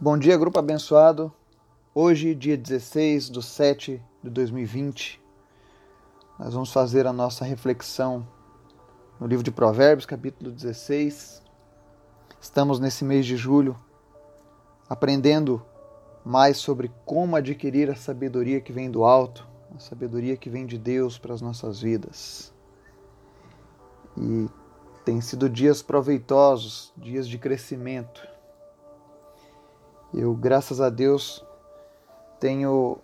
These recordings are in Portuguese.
Bom dia, grupo abençoado. Hoje, dia 16 de 7 de 2020, nós vamos fazer a nossa reflexão no livro de Provérbios, capítulo 16. Estamos nesse mês de julho aprendendo mais sobre como adquirir a sabedoria que vem do alto, a sabedoria que vem de Deus para as nossas vidas. E tem sido dias proveitosos, dias de crescimento eu, graças a Deus, tenho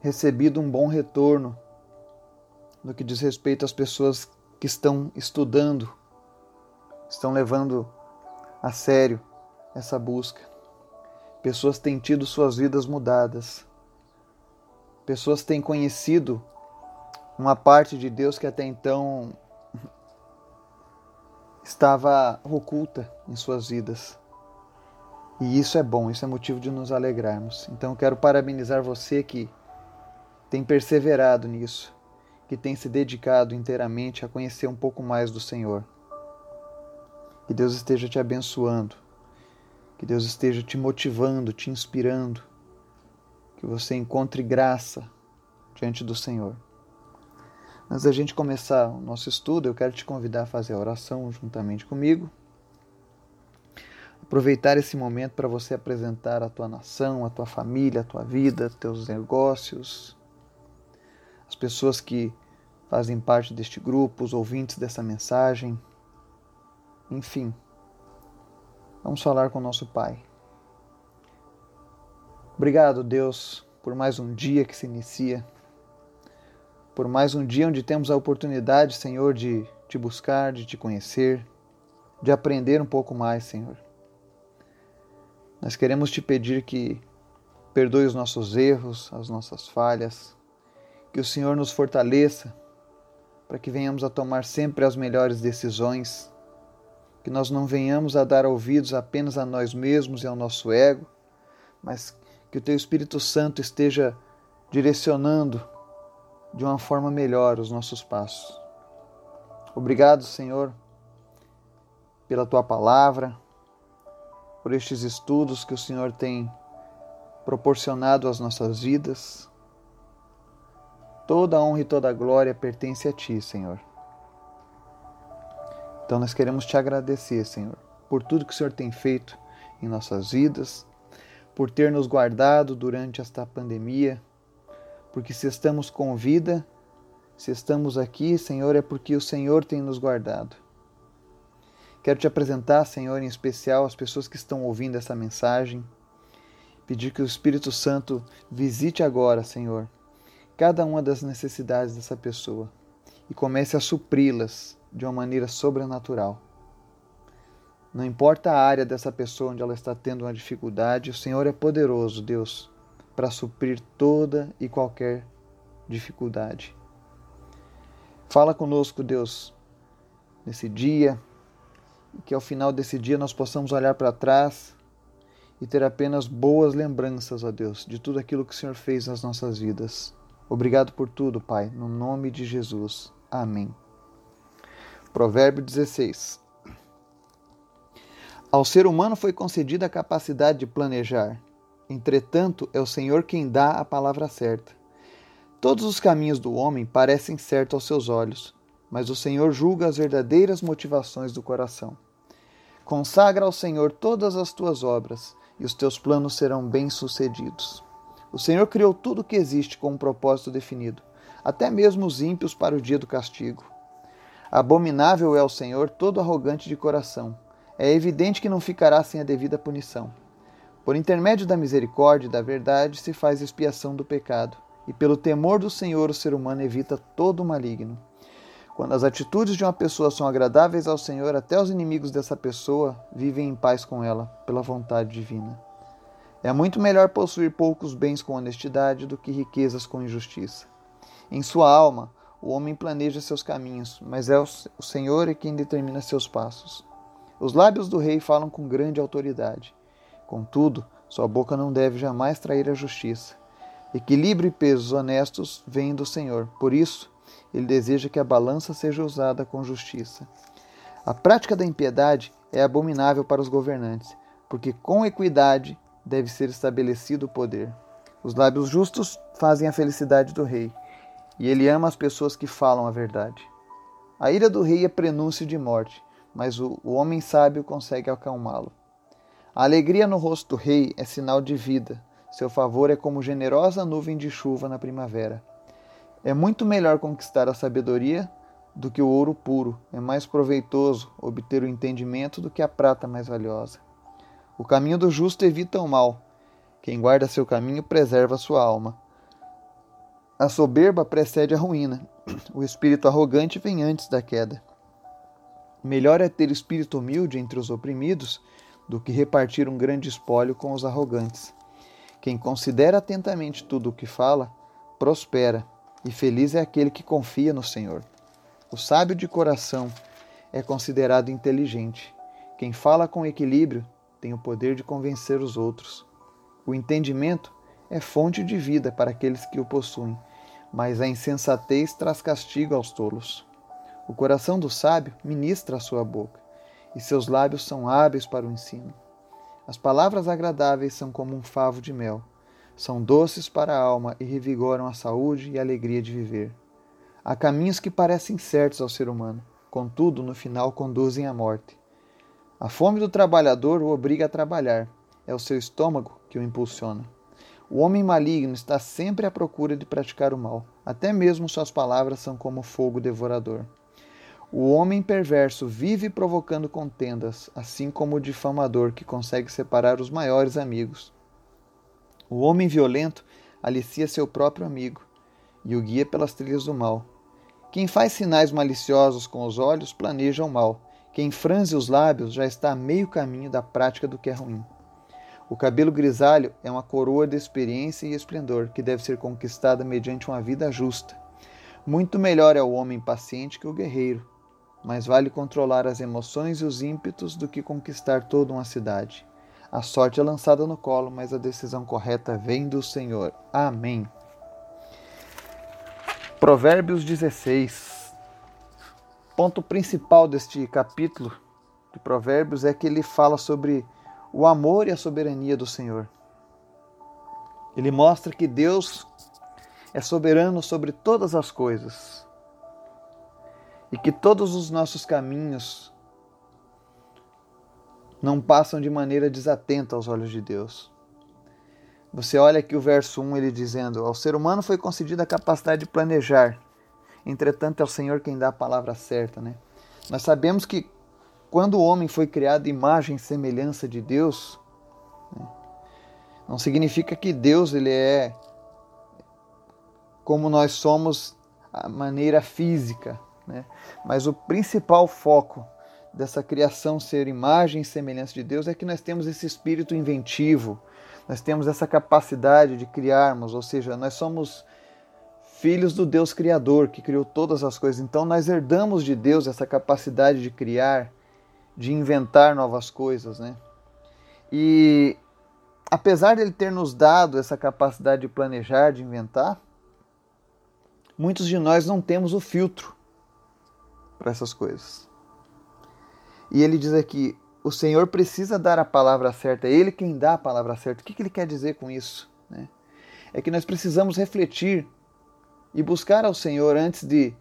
recebido um bom retorno no que diz respeito às pessoas que estão estudando, estão levando a sério essa busca. Pessoas têm tido suas vidas mudadas. Pessoas têm conhecido uma parte de Deus que até então estava oculta em suas vidas. E isso é bom, isso é motivo de nos alegrarmos. Então quero parabenizar você que tem perseverado nisso, que tem se dedicado inteiramente a conhecer um pouco mais do Senhor. Que Deus esteja te abençoando, que Deus esteja te motivando, te inspirando, que você encontre graça diante do Senhor. Antes da gente começar o nosso estudo, eu quero te convidar a fazer a oração juntamente comigo aproveitar esse momento para você apresentar a tua nação, a tua família, a tua vida, teus negócios, as pessoas que fazem parte deste grupo, os ouvintes dessa mensagem. Enfim, vamos falar com o nosso Pai. Obrigado, Deus, por mais um dia que se inicia, por mais um dia onde temos a oportunidade, Senhor, de te buscar, de te conhecer, de aprender um pouco mais, Senhor. Nós queremos te pedir que perdoe os nossos erros, as nossas falhas, que o Senhor nos fortaleça para que venhamos a tomar sempre as melhores decisões, que nós não venhamos a dar ouvidos apenas a nós mesmos e ao nosso ego, mas que o Teu Espírito Santo esteja direcionando de uma forma melhor os nossos passos. Obrigado, Senhor, pela Tua palavra por estes estudos que o Senhor tem proporcionado às nossas vidas. Toda a honra e toda a glória pertence a Ti, Senhor. Então nós queremos te agradecer, Senhor, por tudo que o Senhor tem feito em nossas vidas, por ter nos guardado durante esta pandemia, porque se estamos com vida, se estamos aqui, Senhor, é porque o Senhor tem nos guardado. Quero te apresentar, Senhor, em especial as pessoas que estão ouvindo essa mensagem. Pedir que o Espírito Santo visite agora, Senhor, cada uma das necessidades dessa pessoa e comece a supri-las de uma maneira sobrenatural. Não importa a área dessa pessoa onde ela está tendo uma dificuldade, o Senhor é poderoso, Deus, para suprir toda e qualquer dificuldade. Fala conosco, Deus, nesse dia, que ao final desse dia nós possamos olhar para trás e ter apenas boas lembranças, ó Deus, de tudo aquilo que o Senhor fez nas nossas vidas. Obrigado por tudo, Pai, no nome de Jesus. Amém. Provérbio 16. Ao ser humano foi concedida a capacidade de planejar. Entretanto, é o Senhor quem dá a palavra certa. Todos os caminhos do homem parecem certos aos seus olhos, mas o Senhor julga as verdadeiras motivações do coração. Consagra ao Senhor todas as tuas obras, e os teus planos serão bem-sucedidos. O Senhor criou tudo o que existe com um propósito definido, até mesmo os ímpios para o dia do castigo. Abominável é o Senhor todo arrogante de coração. É evidente que não ficará sem a devida punição. Por intermédio da misericórdia e da verdade se faz expiação do pecado, e pelo temor do Senhor o ser humano evita todo o maligno. Quando as atitudes de uma pessoa são agradáveis ao Senhor, até os inimigos dessa pessoa vivem em paz com ela, pela vontade divina. É muito melhor possuir poucos bens com honestidade do que riquezas com injustiça. Em sua alma, o homem planeja seus caminhos, mas é o Senhor quem determina seus passos. Os lábios do rei falam com grande autoridade. Contudo, sua boca não deve jamais trair a justiça. Equilíbrio e pesos honestos vêm do Senhor. Por isso, ele deseja que a balança seja usada com justiça. A prática da impiedade é abominável para os governantes, porque com equidade deve ser estabelecido o poder. Os lábios justos fazem a felicidade do rei, e ele ama as pessoas que falam a verdade. A ira do rei é prenúncio de morte, mas o, o homem sábio consegue acalmá-lo. A alegria no rosto do rei é sinal de vida. Seu favor é como generosa nuvem de chuva na primavera. É muito melhor conquistar a sabedoria do que o ouro puro. É mais proveitoso obter o entendimento do que a prata mais valiosa. O caminho do justo evita o mal. Quem guarda seu caminho preserva sua alma. A soberba precede a ruína. O espírito arrogante vem antes da queda. Melhor é ter espírito humilde entre os oprimidos do que repartir um grande espólio com os arrogantes. Quem considera atentamente tudo o que fala, prospera, e feliz é aquele que confia no Senhor. O sábio de coração é considerado inteligente. Quem fala com equilíbrio tem o poder de convencer os outros. O entendimento é fonte de vida para aqueles que o possuem, mas a insensatez traz castigo aos tolos. O coração do sábio ministra a sua boca, e seus lábios são hábeis para o ensino. As palavras agradáveis são como um favo de mel, são doces para a alma e revigoram a saúde e a alegria de viver. Há caminhos que parecem certos ao ser humano, contudo, no final conduzem à morte. A fome do trabalhador o obriga a trabalhar. É o seu estômago que o impulsiona. O homem maligno está sempre à procura de praticar o mal. Até mesmo suas palavras são como fogo devorador. O homem perverso vive provocando contendas, assim como o difamador que consegue separar os maiores amigos. O homem violento alicia seu próprio amigo e o guia pelas trilhas do mal. Quem faz sinais maliciosos com os olhos planeja o mal. Quem franze os lábios já está a meio caminho da prática do que é ruim. O cabelo grisalho é uma coroa de experiência e esplendor que deve ser conquistada mediante uma vida justa. Muito melhor é o homem paciente que o guerreiro, mas vale controlar as emoções e os ímpetos do que conquistar toda uma cidade. A sorte é lançada no colo, mas a decisão correta vem do Senhor. Amém. Provérbios 16 ponto principal deste capítulo de Provérbios é que ele fala sobre o amor e a soberania do Senhor. Ele mostra que Deus é soberano sobre todas as coisas e que todos os nossos caminhos não passam de maneira desatenta aos olhos de Deus. Você olha aqui o verso 1, ele dizendo: Ao ser humano foi concedida a capacidade de planejar, Entretanto, é o Senhor quem dá a palavra certa, né? Nós sabemos que quando o homem foi criado imagem e semelhança de Deus, né, não significa que Deus ele é como nós somos a maneira física, né? Mas o principal foco dessa criação ser imagem e semelhança de Deus é que nós temos esse espírito inventivo, nós temos essa capacidade de criarmos, ou seja, nós somos filhos do Deus Criador, que criou todas as coisas. Então nós herdamos de Deus essa capacidade de criar, de inventar novas coisas, né? E apesar de ele ter nos dado essa capacidade de planejar, de inventar, muitos de nós não temos o filtro para essas coisas. E ele diz aqui: o Senhor precisa dar a palavra certa, é Ele quem dá a palavra certa. O que, que ele quer dizer com isso? Né? É que nós precisamos refletir e buscar ao Senhor antes de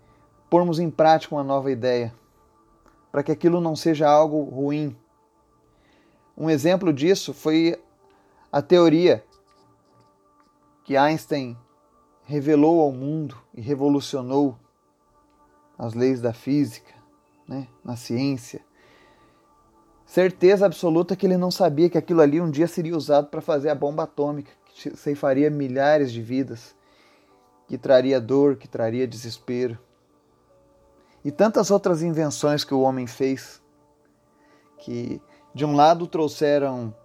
pormos em prática uma nova ideia, para que aquilo não seja algo ruim. Um exemplo disso foi a teoria que Einstein revelou ao mundo e revolucionou as leis da física, né, na ciência. Certeza absoluta que ele não sabia que aquilo ali um dia seria usado para fazer a bomba atômica, que ceifaria milhares de vidas que traria dor, que traria desespero. E tantas outras invenções que o homem fez, que de um lado trouxeram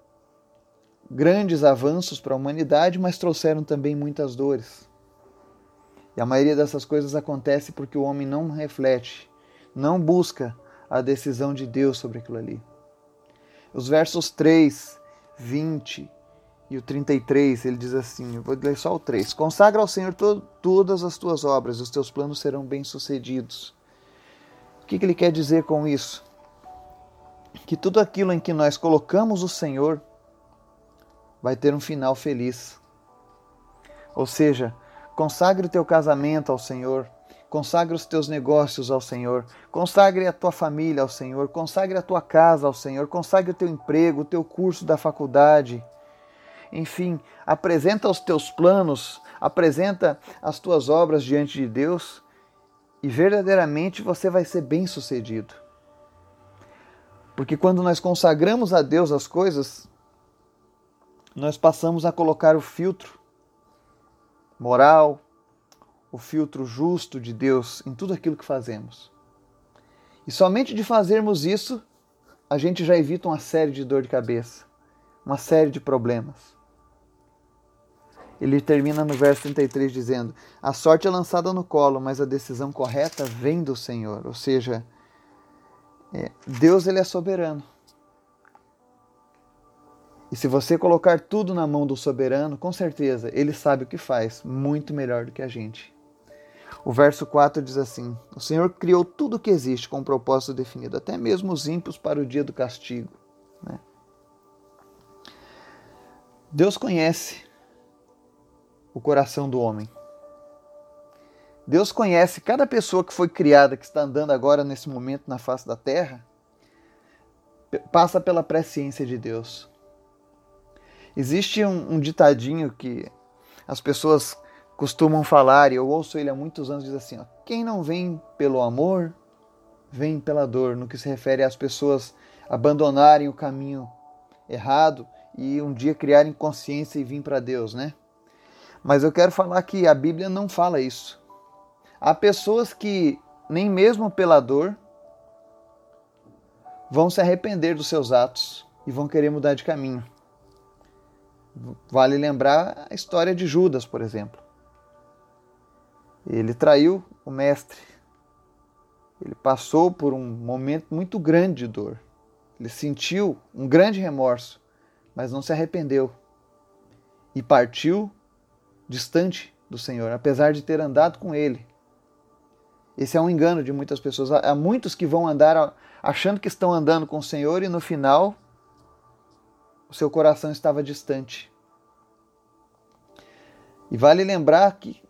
grandes avanços para a humanidade, mas trouxeram também muitas dores. E a maioria dessas coisas acontece porque o homem não reflete, não busca a decisão de Deus sobre aquilo ali. Os versos 3, 20 e o 33, ele diz assim: eu vou ler só o 3. Consagra ao Senhor to todas as tuas obras, os teus planos serão bem-sucedidos. O que, que ele quer dizer com isso? que tudo aquilo em que nós colocamos o Senhor vai ter um final feliz. Ou seja, consagre o teu casamento ao Senhor, consagre os teus negócios ao Senhor, consagre a tua família ao Senhor, consagre a tua casa ao Senhor, consagre o teu emprego, o teu curso da faculdade. Enfim, apresenta os teus planos, apresenta as tuas obras diante de Deus e verdadeiramente você vai ser bem-sucedido. Porque quando nós consagramos a Deus as coisas, nós passamos a colocar o filtro moral, o filtro justo de Deus em tudo aquilo que fazemos. E somente de fazermos isso, a gente já evita uma série de dor de cabeça, uma série de problemas. Ele termina no verso 33 dizendo: A sorte é lançada no colo, mas a decisão correta vem do Senhor. Ou seja, é, Deus ele é soberano. E se você colocar tudo na mão do soberano, com certeza ele sabe o que faz, muito melhor do que a gente. O verso 4 diz assim: O Senhor criou tudo o que existe com um propósito definido, até mesmo os ímpios para o dia do castigo. Né? Deus conhece o coração do homem. Deus conhece cada pessoa que foi criada, que está andando agora nesse momento na face da terra, passa pela presciência de Deus. Existe um, um ditadinho que as pessoas costumam falar, e eu ouço ele há muitos anos, diz assim: ó, quem não vem pelo amor, vem pela dor, no que se refere às pessoas abandonarem o caminho errado e um dia criarem consciência e vir para Deus, né? Mas eu quero falar que a Bíblia não fala isso. Há pessoas que nem mesmo pela dor vão se arrepender dos seus atos e vão querer mudar de caminho. Vale lembrar a história de Judas, por exemplo. Ele traiu o mestre. Ele passou por um momento muito grande de dor. Ele sentiu um grande remorso, mas não se arrependeu. E partiu distante do Senhor, apesar de ter andado com ele. Esse é um engano de muitas pessoas. Há muitos que vão andar achando que estão andando com o Senhor e no final o seu coração estava distante. E vale lembrar que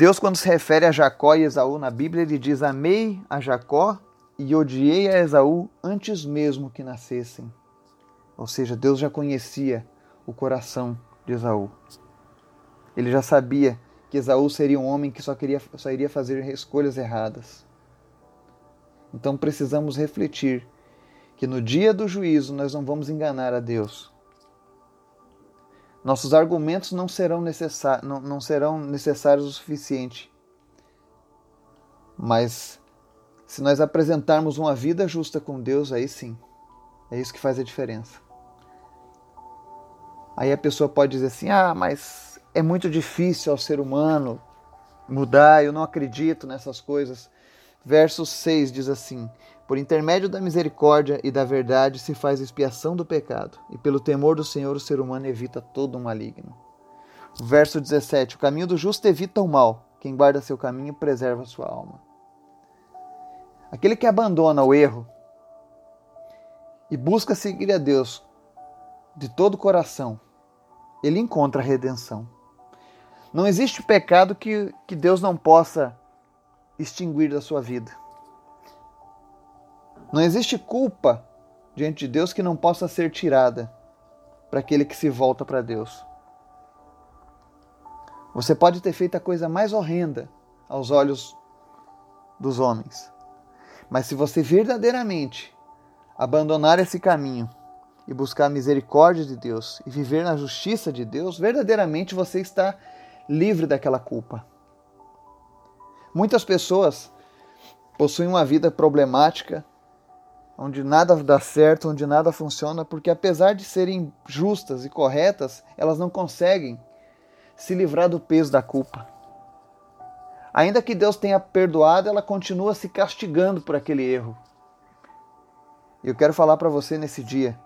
Deus, quando se refere a Jacó e Esaú na Bíblia, ele diz: Amei a Jacó e odiei a Esaú antes mesmo que nascessem. Ou seja, Deus já conhecia o coração de Esaú. Ele já sabia que Esaú seria um homem que só, queria, só iria fazer escolhas erradas. Então precisamos refletir que no dia do juízo nós não vamos enganar a Deus. Nossos argumentos não serão, necessar, não, não serão necessários o suficiente. Mas se nós apresentarmos uma vida justa com Deus, aí sim. É isso que faz a diferença. Aí a pessoa pode dizer assim: ah, mas é muito difícil ao ser humano mudar, eu não acredito nessas coisas. Verso 6 diz assim: por intermédio da misericórdia e da verdade se faz expiação do pecado, e pelo temor do Senhor o ser humano evita todo o maligno. Verso 17: O caminho do justo evita o mal, quem guarda seu caminho preserva sua alma. Aquele que abandona o erro e busca seguir a Deus de todo o coração, ele encontra a redenção. Não existe pecado que, que Deus não possa extinguir da sua vida. Não existe culpa diante de Deus que não possa ser tirada para aquele que se volta para Deus. Você pode ter feito a coisa mais horrenda aos olhos dos homens, mas se você verdadeiramente abandonar esse caminho e buscar a misericórdia de Deus e viver na justiça de Deus, verdadeiramente você está livre daquela culpa. Muitas pessoas possuem uma vida problemática onde nada dá certo, onde nada funciona, porque apesar de serem justas e corretas, elas não conseguem se livrar do peso da culpa. Ainda que Deus tenha perdoado, ela continua se castigando por aquele erro. Eu quero falar para você nesse dia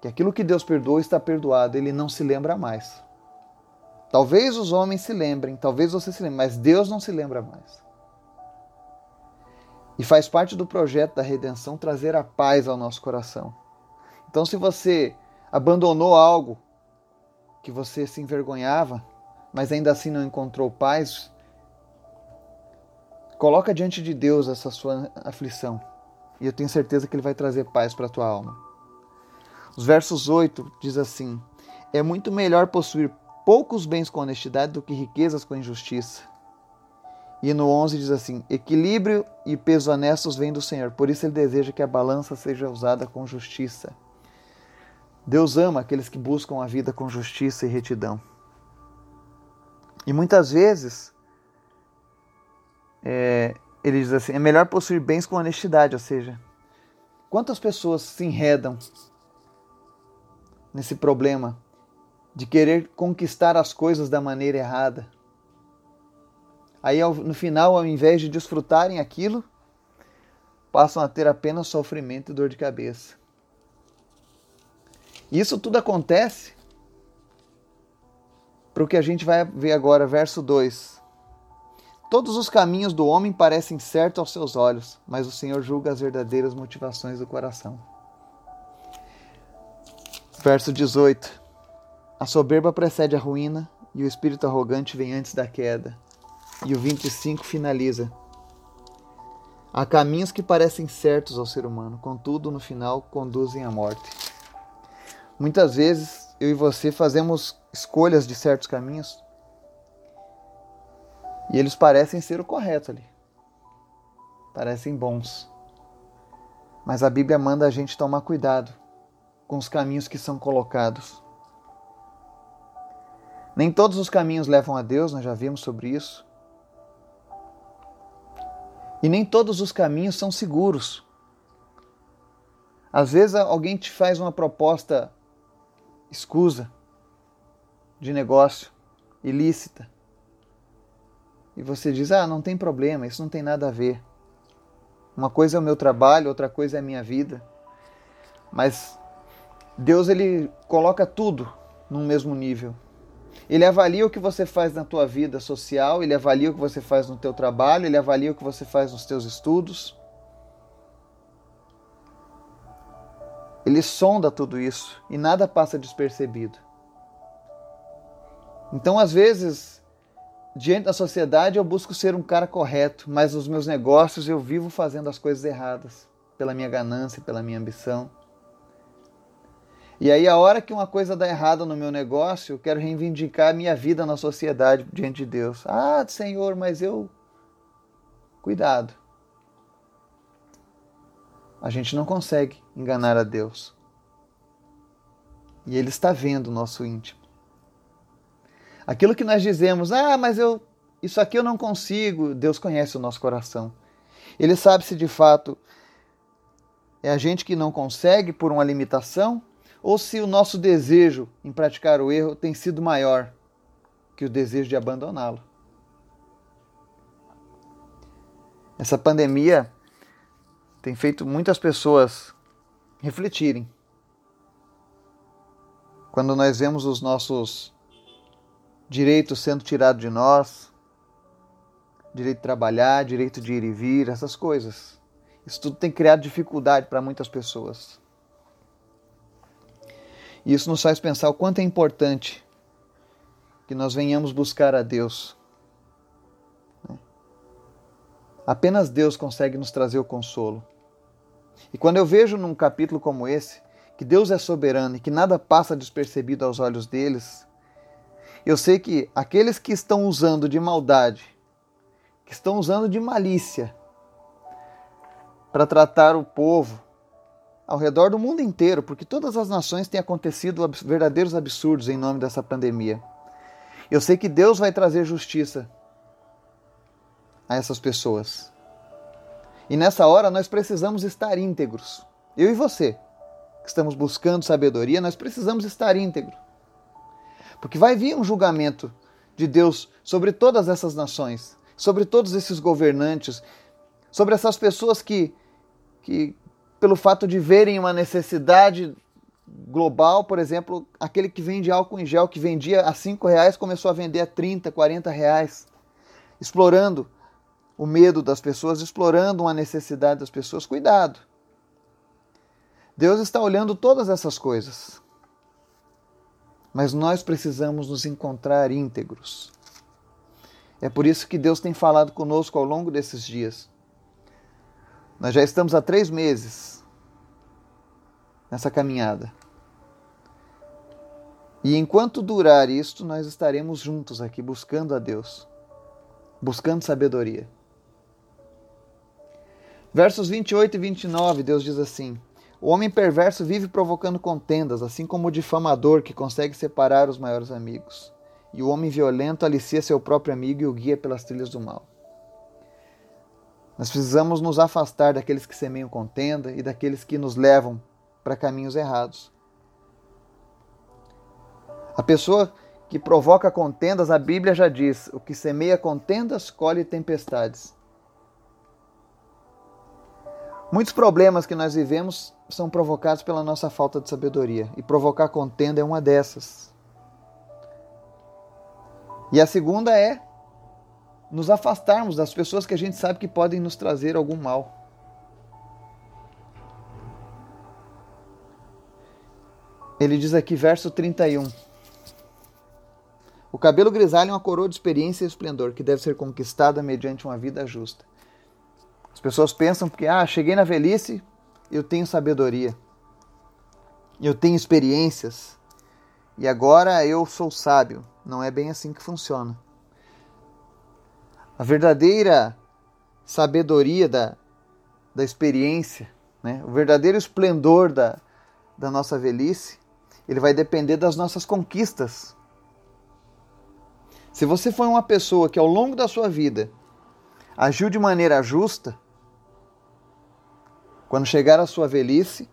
que aquilo que Deus perdoou está perdoado, ele não se lembra mais. Talvez os homens se lembrem, talvez você se lembre, mas Deus não se lembra mais. E faz parte do projeto da redenção trazer a paz ao nosso coração. Então, se você abandonou algo que você se envergonhava, mas ainda assim não encontrou paz, coloca diante de Deus essa sua aflição. E eu tenho certeza que ele vai trazer paz para a tua alma. Os versos 8 diz assim: É muito melhor possuir poucos bens com honestidade do que riquezas com injustiça. E no 11 diz assim: Equilíbrio e peso honestos vêm do Senhor, por isso ele deseja que a balança seja usada com justiça. Deus ama aqueles que buscam a vida com justiça e retidão. E muitas vezes, é, ele diz assim: é melhor possuir bens com honestidade, ou seja, quantas pessoas se enredam nesse problema de querer conquistar as coisas da maneira errada, Aí no final, ao invés de desfrutarem aquilo, passam a ter apenas sofrimento e dor de cabeça. Isso tudo acontece para o que a gente vai ver agora, verso 2. Todos os caminhos do homem parecem certos aos seus olhos, mas o Senhor julga as verdadeiras motivações do coração. Verso 18. A soberba precede a ruína e o espírito arrogante vem antes da queda. E o 25 finaliza: Há caminhos que parecem certos ao ser humano, contudo, no final, conduzem à morte. Muitas vezes, eu e você fazemos escolhas de certos caminhos e eles parecem ser o correto ali. Parecem bons. Mas a Bíblia manda a gente tomar cuidado com os caminhos que são colocados. Nem todos os caminhos levam a Deus, nós já vimos sobre isso. E nem todos os caminhos são seguros. Às vezes alguém te faz uma proposta escusa de negócio, ilícita. E você diz: "Ah, não tem problema, isso não tem nada a ver. Uma coisa é o meu trabalho, outra coisa é a minha vida". Mas Deus ele coloca tudo no mesmo nível. Ele avalia o que você faz na tua vida social, ele avalia o que você faz no teu trabalho, ele avalia o que você faz nos teus estudos. Ele sonda tudo isso e nada passa despercebido. Então, às vezes, diante da sociedade, eu busco ser um cara correto, mas nos meus negócios eu vivo fazendo as coisas erradas, pela minha ganância, pela minha ambição. E aí, a hora que uma coisa dá errado no meu negócio, eu quero reivindicar a minha vida na sociedade diante de Deus. Ah, Senhor, mas eu. Cuidado. A gente não consegue enganar a Deus. E Ele está vendo o nosso íntimo. Aquilo que nós dizemos, ah, mas eu. Isso aqui eu não consigo. Deus conhece o nosso coração. Ele sabe se de fato é a gente que não consegue por uma limitação ou se o nosso desejo em praticar o erro tem sido maior que o desejo de abandoná-lo. Essa pandemia tem feito muitas pessoas refletirem. Quando nós vemos os nossos direitos sendo tirados de nós, direito de trabalhar, direito de ir e vir, essas coisas. Isso tudo tem criado dificuldade para muitas pessoas. E isso nos faz pensar o quanto é importante que nós venhamos buscar a Deus. Apenas Deus consegue nos trazer o consolo. E quando eu vejo num capítulo como esse, que Deus é soberano e que nada passa despercebido aos olhos deles, eu sei que aqueles que estão usando de maldade, que estão usando de malícia para tratar o povo, ao redor do mundo inteiro, porque todas as nações têm acontecido verdadeiros absurdos em nome dessa pandemia. Eu sei que Deus vai trazer justiça a essas pessoas. E nessa hora nós precisamos estar íntegros. Eu e você, que estamos buscando sabedoria, nós precisamos estar íntegros. Porque vai vir um julgamento de Deus sobre todas essas nações, sobre todos esses governantes, sobre essas pessoas que, que pelo fato de verem uma necessidade global, por exemplo, aquele que vende álcool em gel que vendia a cinco reais começou a vender a 30, 40 reais, explorando o medo das pessoas, explorando uma necessidade das pessoas. Cuidado! Deus está olhando todas essas coisas. Mas nós precisamos nos encontrar íntegros. É por isso que Deus tem falado conosco ao longo desses dias. Nós já estamos há três meses nessa caminhada. E enquanto durar isto, nós estaremos juntos aqui buscando a Deus, buscando sabedoria. Versos 28 e 29, Deus diz assim: O homem perverso vive provocando contendas, assim como o difamador que consegue separar os maiores amigos. E o homem violento alicia seu próprio amigo e o guia pelas trilhas do mal. Nós precisamos nos afastar daqueles que semeiam contenda e daqueles que nos levam para caminhos errados. A pessoa que provoca contendas, a Bíblia já diz: o que semeia contendas colhe tempestades. Muitos problemas que nós vivemos são provocados pela nossa falta de sabedoria, e provocar contenda é uma dessas. E a segunda é nos afastarmos das pessoas que a gente sabe que podem nos trazer algum mal. Ele diz aqui, verso 31. O cabelo grisalho é uma coroa de experiência e esplendor que deve ser conquistada mediante uma vida justa. As pessoas pensam que, ah, cheguei na velhice, eu tenho sabedoria, eu tenho experiências e agora eu sou sábio. Não é bem assim que funciona. A verdadeira sabedoria da, da experiência, né? o verdadeiro esplendor da, da nossa velhice, ele vai depender das nossas conquistas se você foi uma pessoa que ao longo da sua vida agiu de maneira justa, quando chegar a sua velhice,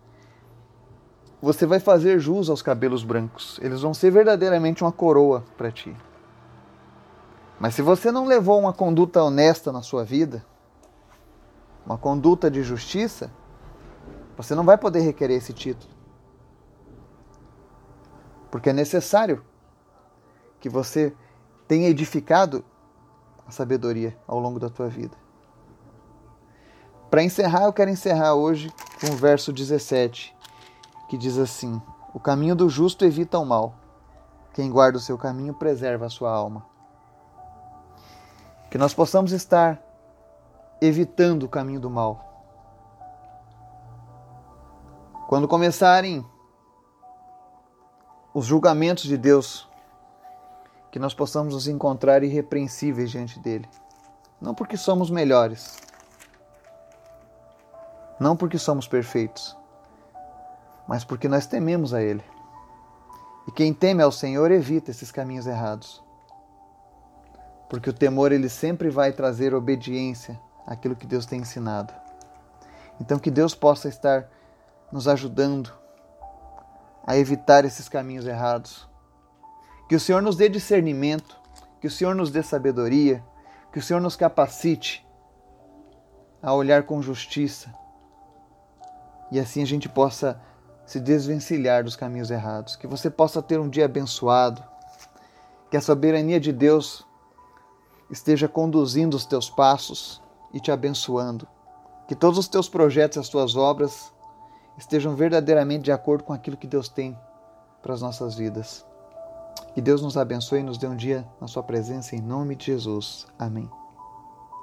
você vai fazer jus aos cabelos brancos. Eles vão ser verdadeiramente uma coroa para ti. Mas se você não levou uma conduta honesta na sua vida, uma conduta de justiça, você não vai poder requerer esse título. Porque é necessário que você tenha edificado a sabedoria ao longo da tua vida. Para encerrar, eu quero encerrar hoje com o verso 17, que diz assim: O caminho do justo evita o mal. Quem guarda o seu caminho preserva a sua alma. Que nós possamos estar evitando o caminho do mal. Quando começarem os julgamentos de Deus que nós possamos nos encontrar irrepreensíveis diante dele. Não porque somos melhores, não porque somos perfeitos, mas porque nós tememos a Ele. E quem teme ao Senhor evita esses caminhos errados. Porque o temor ele sempre vai trazer obediência àquilo que Deus tem ensinado. Então que Deus possa estar nos ajudando a evitar esses caminhos errados que o Senhor nos dê discernimento, que o Senhor nos dê sabedoria, que o Senhor nos capacite a olhar com justiça e assim a gente possa se desvencilhar dos caminhos errados. Que você possa ter um dia abençoado, que a soberania de Deus esteja conduzindo os teus passos e te abençoando. Que todos os teus projetos e as tuas obras estejam verdadeiramente de acordo com aquilo que Deus tem para as nossas vidas. Que Deus nos abençoe e nos dê um dia na Sua presença, em nome de Jesus. Amém.